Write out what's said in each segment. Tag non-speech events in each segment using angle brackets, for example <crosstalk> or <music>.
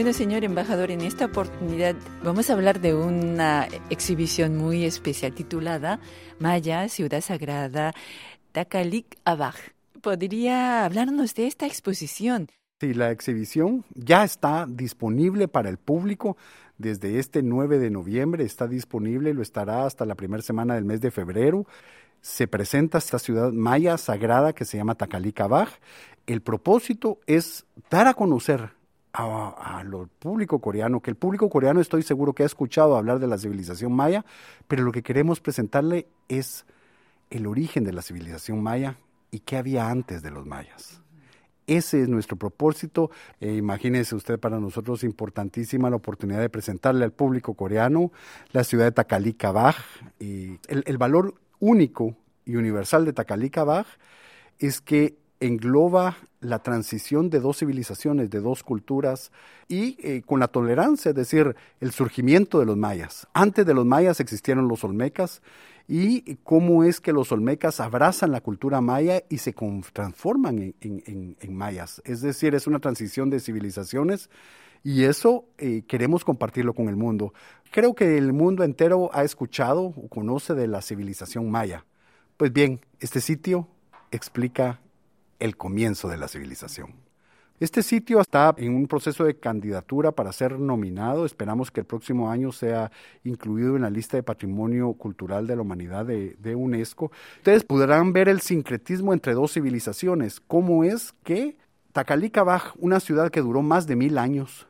Bueno, señor embajador, en esta oportunidad vamos a hablar de una exhibición muy especial titulada Maya, Ciudad Sagrada, Takalik Abaj. ¿Podría hablarnos de esta exposición? Sí, la exhibición ya está disponible para el público desde este 9 de noviembre. Está disponible, lo estará hasta la primera semana del mes de febrero. Se presenta esta ciudad maya sagrada que se llama Takalik Abaj. El propósito es dar a conocer a, lo público coreano, que el público coreano estoy seguro que ha escuchado hablar de la civilización maya, pero lo que queremos presentarle es el origen de la civilización maya y qué había antes de los mayas. Ese es nuestro propósito. Eh, imagínese usted, para nosotros importantísima la oportunidad de presentarle al público coreano la ciudad de Takalikabaj. Y el, el valor único y universal de Takalikabaj es que engloba la transición de dos civilizaciones, de dos culturas, y eh, con la tolerancia, es decir, el surgimiento de los mayas. Antes de los mayas existieron los olmecas, y cómo es que los olmecas abrazan la cultura maya y se transforman en, mayas. Es decir, es una transición de civilizaciones y eso eh, queremos compartirlo con el mundo. Creo que el mundo entero ha escuchado o conoce de la civilización maya. Pues bien, este sitio explica el comienzo de la civilización. Este sitio está en un proceso de candidatura para ser nominado. Esperamos que el próximo año sea incluido en la lista de Patrimonio Cultural de la Humanidad de, UNESCO. Ustedes podrán ver el sincretismo entre dos civilizaciones. ¿Cómo es que Takalikabaj, una ciudad que duró más de mil años,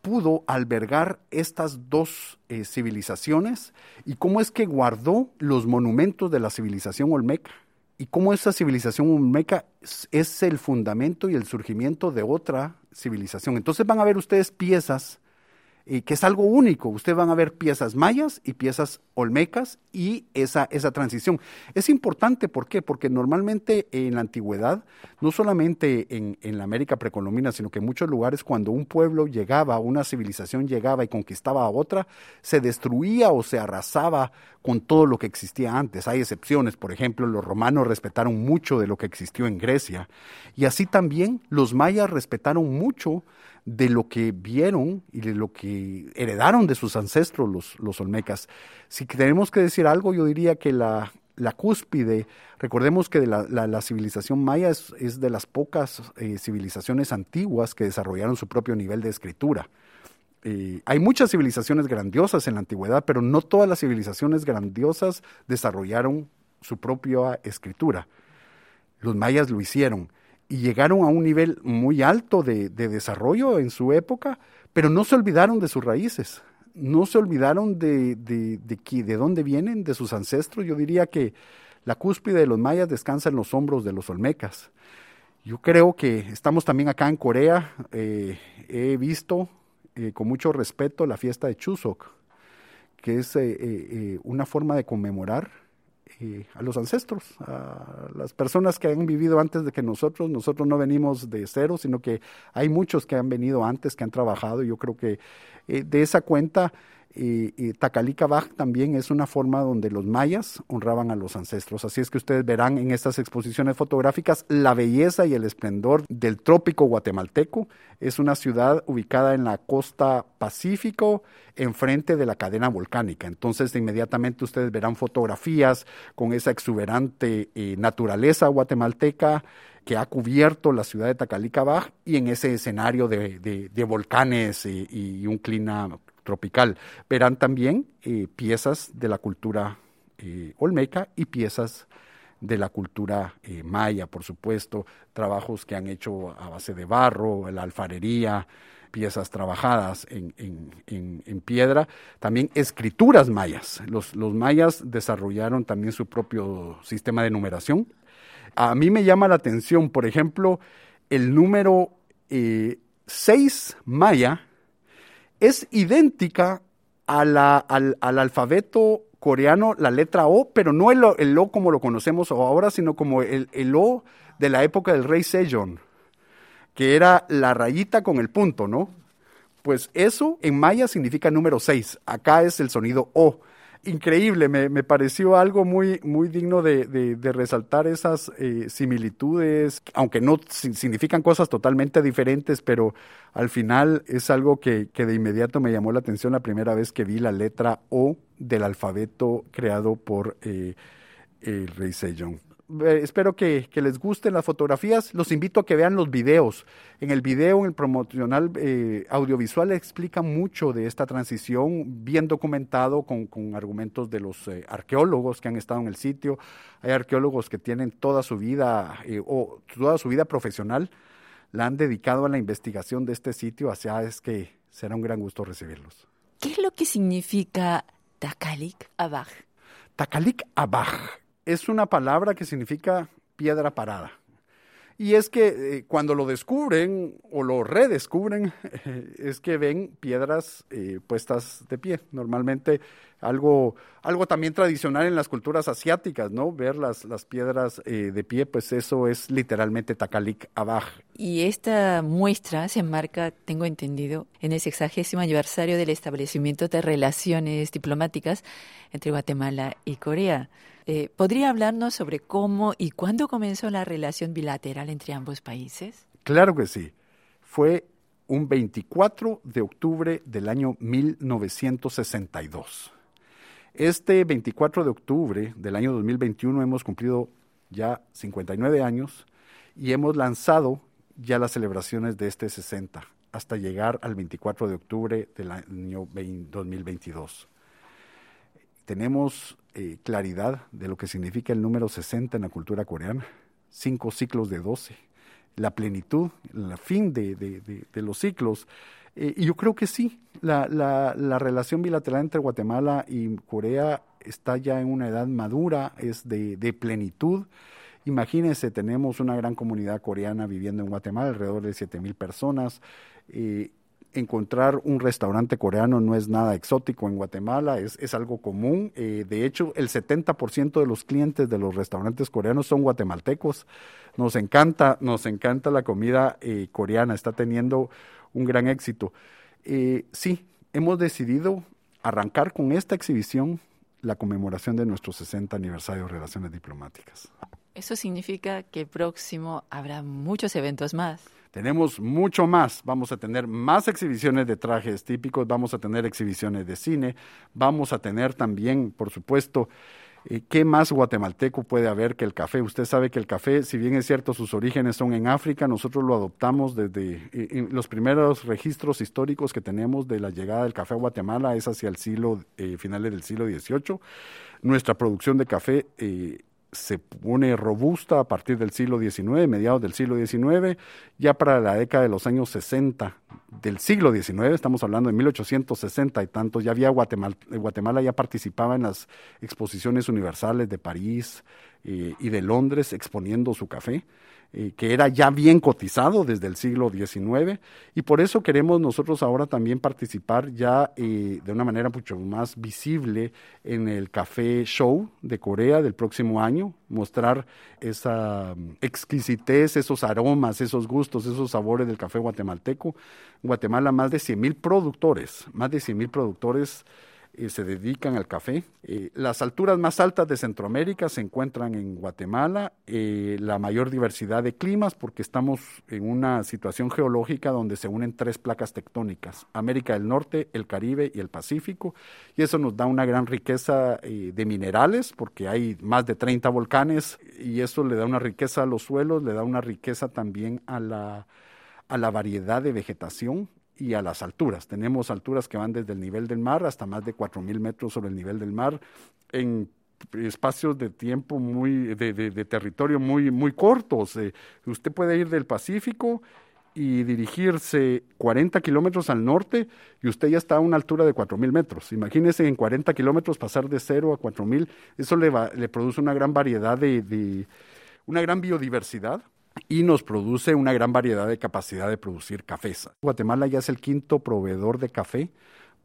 pudo albergar estas dos eh, civilizaciones y cómo es que guardó los monumentos de la civilización olmeca? Y cómo esa civilización olmeca es el fundamento y el surgimiento de otra civilización. Entonces van a ver ustedes piezas que es algo único. Ustedes van a ver piezas mayas y piezas olmecas y esa, esa transición. Es importante, ¿por qué? Porque normalmente en la antigüedad, no solamente en, en la América precolombina, sino que en muchos lugares cuando un pueblo llegaba, una civilización llegaba y conquistaba a otra, se destruía o se arrasaba con todo lo que existía antes. Hay excepciones, por ejemplo, los romanos respetaron mucho de lo que existió en Grecia y así también los mayas respetaron mucho de lo que vieron y de lo que heredaron de sus ancestros los, los olmecas. Si tenemos que decir algo, yo diría que la, la cúspide, recordemos que la, la, civilización maya es, es, de las pocas eh, civilizaciones antiguas que desarrollaron su propio nivel de escritura. Eh, hay muchas civilizaciones grandiosas en la antigüedad, pero no todas las civilizaciones grandiosas desarrollaron su propia escritura. Los mayas lo hicieron y llegaron a un nivel muy alto de, desarrollo en su época, pero no se olvidaron de sus raíces, no se olvidaron de, de, de, dónde vienen, de sus ancestros. Yo diría que la cúspide de los mayas descansa en los hombros de los olmecas. Yo creo que estamos también acá en Corea, eh, he visto eh, con mucho respeto la fiesta de Chuseok, que es eh, una forma de conmemorar a los ancestros, a las personas que han vivido antes de que nosotros. Nosotros no venimos de cero, sino que hay muchos que han venido antes, que han trabajado. Yo creo que eh, de esa cuenta y, Baj también es una forma donde los mayas honraban a los ancestros. Así es que ustedes verán en estas exposiciones fotográficas la belleza y el esplendor del trópico guatemalteco. Es una ciudad ubicada en la costa Pacífico, enfrente de la cadena volcánica. Entonces, inmediatamente ustedes verán fotografías con esa exuberante eh, naturaleza guatemalteca que ha cubierto la ciudad de Takalikabaj y en ese escenario de, volcanes y un clima tropical. Verán también eh, piezas de la cultura eh, olmeca y piezas de la cultura eh, maya, por supuesto, trabajos que han hecho a base de barro, la alfarería, piezas trabajadas en, en, piedra, también escrituras mayas. Los, los, mayas desarrollaron también su propio sistema de numeración. A mí me llama la atención, por ejemplo, el número 6 maya es idéntica al, alfabeto coreano, la letra O, pero no el, O como lo conocemos ahora, sino como el, O de la época del rey Sejong, que era la rayita con el punto, ¿no? Pues eso en maya significa número 6. Acá es el sonido O. increíble, me, pareció algo muy, muy digno de, resaltar esas eh, similitudes, aunque no significan cosas totalmente diferentes, pero al final es algo que, que, de inmediato me llamó la atención la primera vez que vi la letra O del alfabeto creado por eh, el rey Sejong. Eh, espero que, les gusten las fotografías. Los invito a que vean los videos. En el video, en el promocional eh, audiovisual, explica mucho de esta transición, bien documentado con, argumentos de los eh, arqueólogos que han estado en el sitio. Hay arqueólogos que tienen toda su vida o toda su vida profesional la han dedicado a la investigación de este sitio, así es que será un gran gusto recibirlos. ¿Qué es lo que significa Takalik Abaj? Takalik Abaj es una palabra que significa piedra parada. Y es que eh, cuando lo descubren o lo redescubren, <laughs> es que ven piedras eh, puestas de pie. Normalmente algo, algo también tradicional en las culturas asiáticas, ¿no? Ver las, las piedras eh, de pie, pues eso es literalmente Takalik Abaj. Y esta muestra se enmarca, tengo entendido, en el sexagésimo aniversario del establecimiento de relaciones diplomáticas entre Guatemala y Corea. Eh, ¿Podría hablarnos sobre cómo y cuándo comenzó la relación bilateral entre ambos países? Claro que sí. Fue un 24 de octubre del año 1962. Este 24 de octubre del año 2021 hemos cumplido ya 59 años y hemos lanzado ya las celebraciones de este 60 hasta llegar al 24 de octubre del año 2022 tenemos eh, claridad de lo que significa el número 60 en la cultura coreana, cinco ciclos de 12, la plenitud, el fin de, los ciclos. Eh, y yo creo que sí, la, la, relación bilateral entre Guatemala y Corea está ya en una edad madura, es de, plenitud. Imagínense, tenemos una gran comunidad coreana viviendo en Guatemala, alrededor de 7 mil personas. Eh, encontrar un restaurante coreano no es nada exótico en Guatemala, es, es algo común. Eh, de hecho, el 70% de los clientes de los restaurantes coreanos son guatemaltecos. Nos encanta, nos encanta la comida eh, coreana, está teniendo un gran éxito. Eh, sí, hemos decidido arrancar con esta exhibición la conmemoración de nuestro 60 aniversario de Relaciones Diplomáticas. Eso significa que próximo habrá muchos eventos más. Tenemos mucho más. Vamos a tener más exhibiciones de trajes típicos, vamos a tener exhibiciones de cine, vamos a tener también, por supuesto, eh, ¿Qué más guatemalteco puede haber que el café? Usted sabe que el café, si bien es cierto, sus orígenes son en África, nosotros lo adoptamos desde eh, los primeros registros históricos que tenemos de la llegada del café a Guatemala es hacia el siglo, eh, finales del siglo XVIII. Nuestra producción de café se pone robusta a partir del siglo XIX, mediados del siglo XIX, ya para la década de los años 60 del siglo XIX, estamos hablando de 1860 y tantos, ya había Guatemala, Guatemala ya participaba en las exposiciones universales de París eh, y de Londres exponiendo su café. Eh, que era ya bien cotizado desde el siglo XIX y por eso queremos nosotros ahora también participar ya eh, de una manera mucho más visible en el Café Show de Corea del próximo año, mostrar esa mm, exquisitez, esos aromas, esos gustos, esos sabores del café guatemalteco. Guatemala más de 100 mil productores, más de 100 mil productores eh, se dedican al café. Eh, las alturas más altas de Centroamérica se encuentran en Guatemala, eh, la mayor diversidad de climas porque estamos en una situación geológica donde se unen tres placas tectónicas, América del Norte, el Caribe y el Pacífico, y eso nos da una gran riqueza de minerales porque hay más de 30 volcanes y eso le da una riqueza a los suelos, le da una riqueza también a la, a la variedad de vegetación y a las alturas. Tenemos alturas que van desde el nivel del mar hasta más de 4.000 metros sobre el nivel del mar en espacios de tiempo muy, de, de, territorio muy, muy cortos. Eh, usted puede ir del Pacífico y dirigirse 40 kilómetros al norte y usted ya está a una altura de 4.000 metros. Imagínese en 40 kilómetros pasar de 0 a 4.000, eso le, va, le produce una gran variedad de, de, una gran biodiversidad y nos produce una gran variedad de capacidad de producir cafés. Guatemala ya es el quinto proveedor de café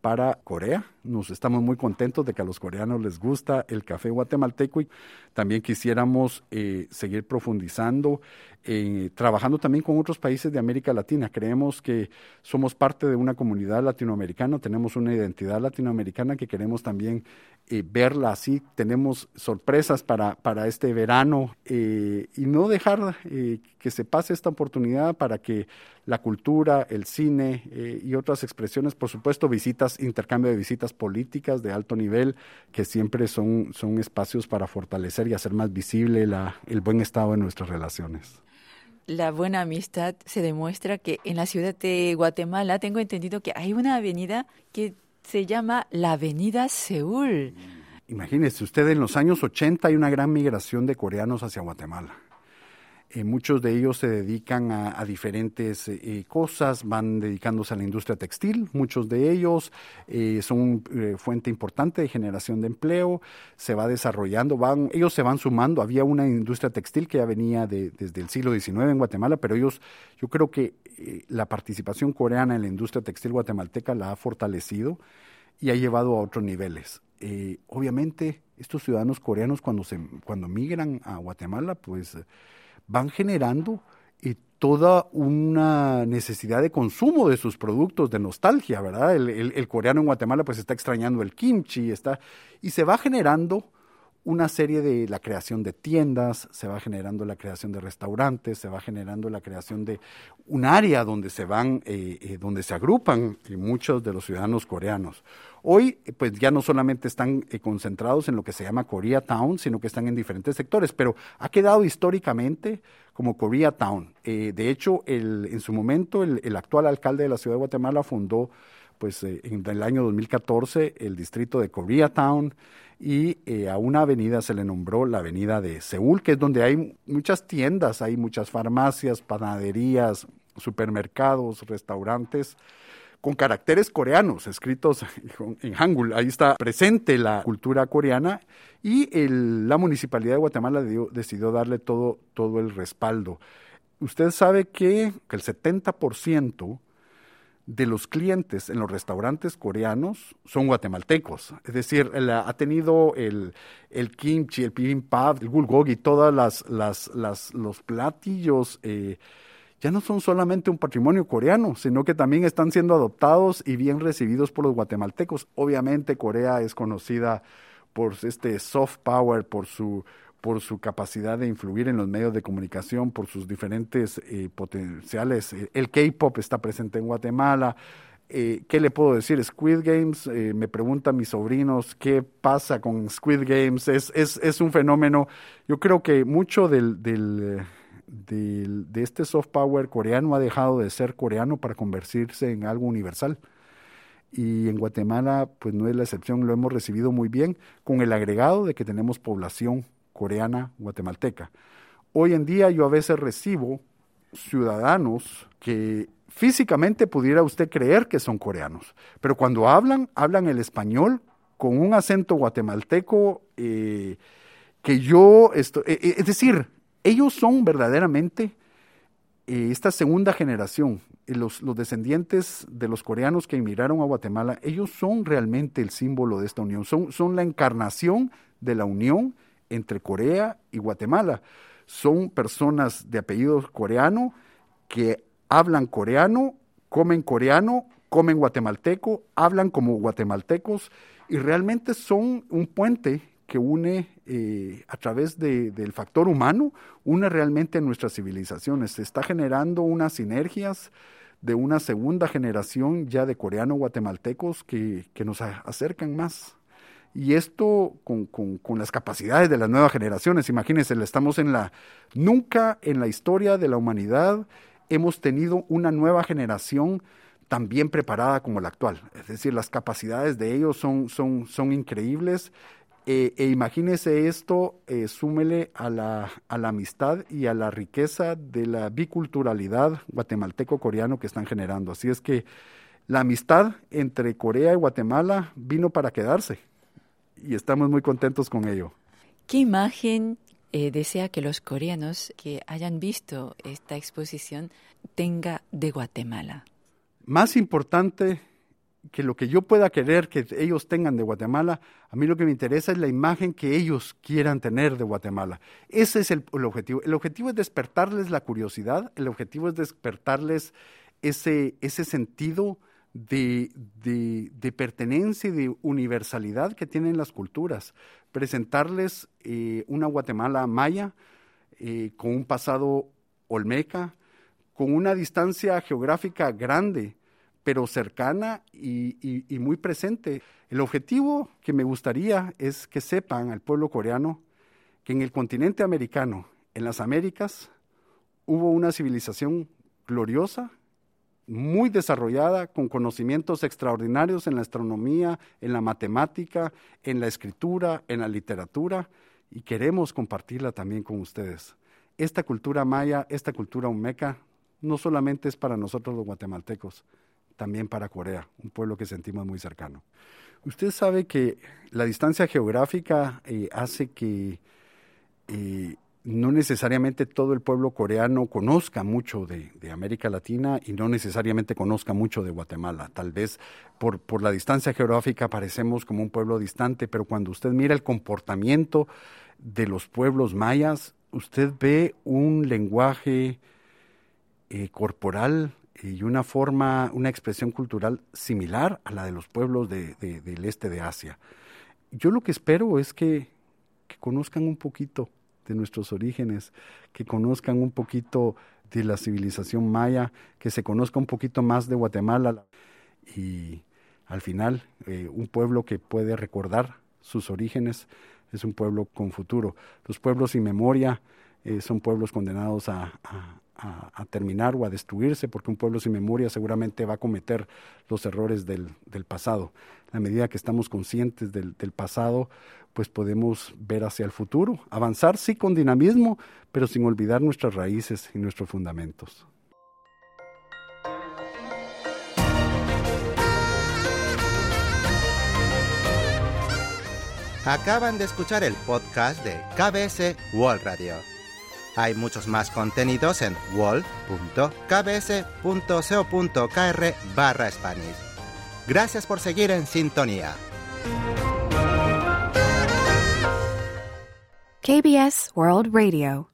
para Corea. Nos estamos muy contentos de que a los coreanos les gusta el café guatemalteco y también quisiéramos eh, seguir profundizando, eh, trabajando también con otros países de América Latina. Creemos que somos parte de una comunidad latinoamericana, tenemos una identidad latinoamericana que queremos también eh, verla así. Tenemos sorpresas para, para este verano y no dejar que se pase esta oportunidad para que la cultura, el cine y otras expresiones, por supuesto, visitas, intercambio de visitas políticas de alto nivel, que siempre son, son espacios para fortalecer y hacer más visible la, el buen estado de nuestras relaciones. La buena amistad se demuestra que en la ciudad de Guatemala tengo entendido que hay una avenida que se llama la Avenida Seúl. Imagínese usted, en los años 80 hay una gran migración de coreanos hacia Guatemala. Eh, muchos de ellos se dedican a, diferentes eh, eh, cosas, van dedicándose a la industria textil, muchos de ellos son fuente importante de generación de empleo, se va desarrollando, van, ellos se van sumando, había una industria textil que ya venía desde el siglo XIX en Guatemala, pero ellos, yo creo que la participación coreana en la industria textil guatemalteca la ha fortalecido y ha llevado a otros niveles. obviamente, estos ciudadanos coreanos cuando, se, cuando migran a Guatemala, pues van generando y toda una necesidad de consumo de sus productos, de nostalgia, ¿verdad? El, coreano en Guatemala pues está extrañando el kimchi, está, y se va generando una serie de la creación de tiendas, se va generando la creación de restaurantes, se va generando la creación de un área donde se van, eh, eh, donde se agrupan muchos de los ciudadanos coreanos. Hoy, pues ya no solamente están eh, concentrados en lo que se llama Koreatown, sino que están en diferentes sectores, pero ha quedado históricamente como Koreatown. de hecho, en su momento, el, el actual alcalde de la ciudad de Guatemala fundó pues eh, en el año 2014 el distrito de Koreatown y eh, a una avenida se le nombró la avenida de Seúl, que es donde hay muchas tiendas, hay muchas farmacias, panaderías, supermercados, restaurantes con caracteres coreanos escritos <laughs> en Hangul. Ahí está presente la cultura coreana y la municipalidad de Guatemala decidió darle todo, todo el respaldo. Usted sabe que, que el 70% de los clientes en los restaurantes coreanos son guatemaltecos. Es decir, ha tenido el, el kimchi, el bibimbap, el bulgogi, todas las, las los platillos eh, ya no son solamente un patrimonio coreano, sino que también están siendo adoptados y bien recibidos por los guatemaltecos. Obviamente Corea es conocida por este soft power, por su por su capacidad de influir en los medios de comunicación, por sus diferentes eh, potenciales. Eh, el K-Pop está presente en Guatemala. Eh, ¿Qué le puedo decir? Squid Games, me preguntan mis sobrinos, ¿qué pasa con Squid Games? Es, es, es un fenómeno, yo creo que mucho del, del, de este soft power coreano ha dejado de ser coreano para convertirse en algo universal y en Guatemala pues no es la excepción, lo hemos recibido muy bien con el agregado de que tenemos población coreana guatemalteca. Hoy en día yo a veces recibo ciudadanos que físicamente pudiera usted creer que son coreanos, pero cuando hablan, hablan el español con un acento guatemalteco eh, que yo, estoy, eh, eh, es decir, ellos son verdaderamente esta segunda generación, los, los, descendientes de los coreanos que emigraron a Guatemala, ellos son realmente el símbolo de esta unión, son, son la encarnación de la unión entre Corea y Guatemala. Son personas de apellido coreano que hablan coreano, comen coreano, comen guatemalteco, hablan como guatemaltecos y realmente son un puente que une eh, a través del factor humano, une realmente nuestras civilizaciones. Se está generando unas sinergias de una segunda generación ya de coreano-guatemaltecos que, que nos acercan más. Y esto con, con, las capacidades de las nuevas generaciones. Imagínense, estamos en la. Nunca en la historia de la humanidad hemos tenido una nueva generación tan bien preparada como la actual. Es decir, las capacidades de ellos son, son, son increíbles. Eh, e imagínese esto, eh, súmele a la, a la amistad y a la riqueza de la biculturalidad guatemalteco-coreano que están generando. Así es que la amistad entre Corea y Guatemala vino para quedarse y estamos muy contentos con ello. ¿Qué imagen eh, desea que los coreanos que hayan visto esta exposición tenga de Guatemala? Más importante, que lo que yo pueda querer que ellos tengan de Guatemala, a mí lo que me interesa es la imagen que ellos quieran tener de Guatemala. Ese es el, objetivo. El objetivo es despertarles la curiosidad, el objetivo es despertarles ese, ese sentido de, de, pertenencia y de universalidad que tienen las culturas. Presentarles eh, una Guatemala maya eh, con un pasado olmeca, con una distancia geográfica grande, pero cercana y, muy presente. El objetivo que me gustaría es que sepan al pueblo coreano que en el continente americano, en las Américas, hubo una civilización gloriosa, muy desarrollada, con conocimientos extraordinarios en la astronomía, en la matemática, en la escritura, en la literatura, y queremos compartirla también con ustedes. Esta cultura maya, esta cultura olmeca, no solamente es para nosotros los guatemaltecos, también para Corea, un pueblo que sentimos muy cercano. Usted sabe que la distancia geográfica eh, hace que eh, no necesariamente todo el pueblo coreano conozca mucho de, América Latina y no necesariamente conozca mucho de Guatemala. Tal vez por, la distancia geográfica parecemos como un pueblo distante, pero cuando usted mira el comportamiento de los pueblos mayas, usted ve un lenguaje eh, corporal y una forma, una expresión cultural similar a la de los pueblos de, del este de Asia. Yo lo que espero es que, conozcan un poquito de nuestros orígenes, que conozcan un poquito de la civilización maya, que se conozca un poquito más de Guatemala y al final eh, un pueblo que puede recordar sus orígenes es un pueblo con futuro. Los pueblos sin memoria eh, son pueblos condenados a, a, terminar o a destruirse, porque un pueblo sin memoria seguramente va a cometer los errores del, pasado. A medida que estamos conscientes del, del, pasado, pues podemos ver hacia el futuro, avanzar sí con dinamismo, pero sin olvidar nuestras raíces y nuestros fundamentos. Acaban de escuchar el podcast de KBS World Radio. Hay muchos más contenidos en wall.kbs.co.kr barra Spanish. Gracias por seguir en sintonía. KBS World Radio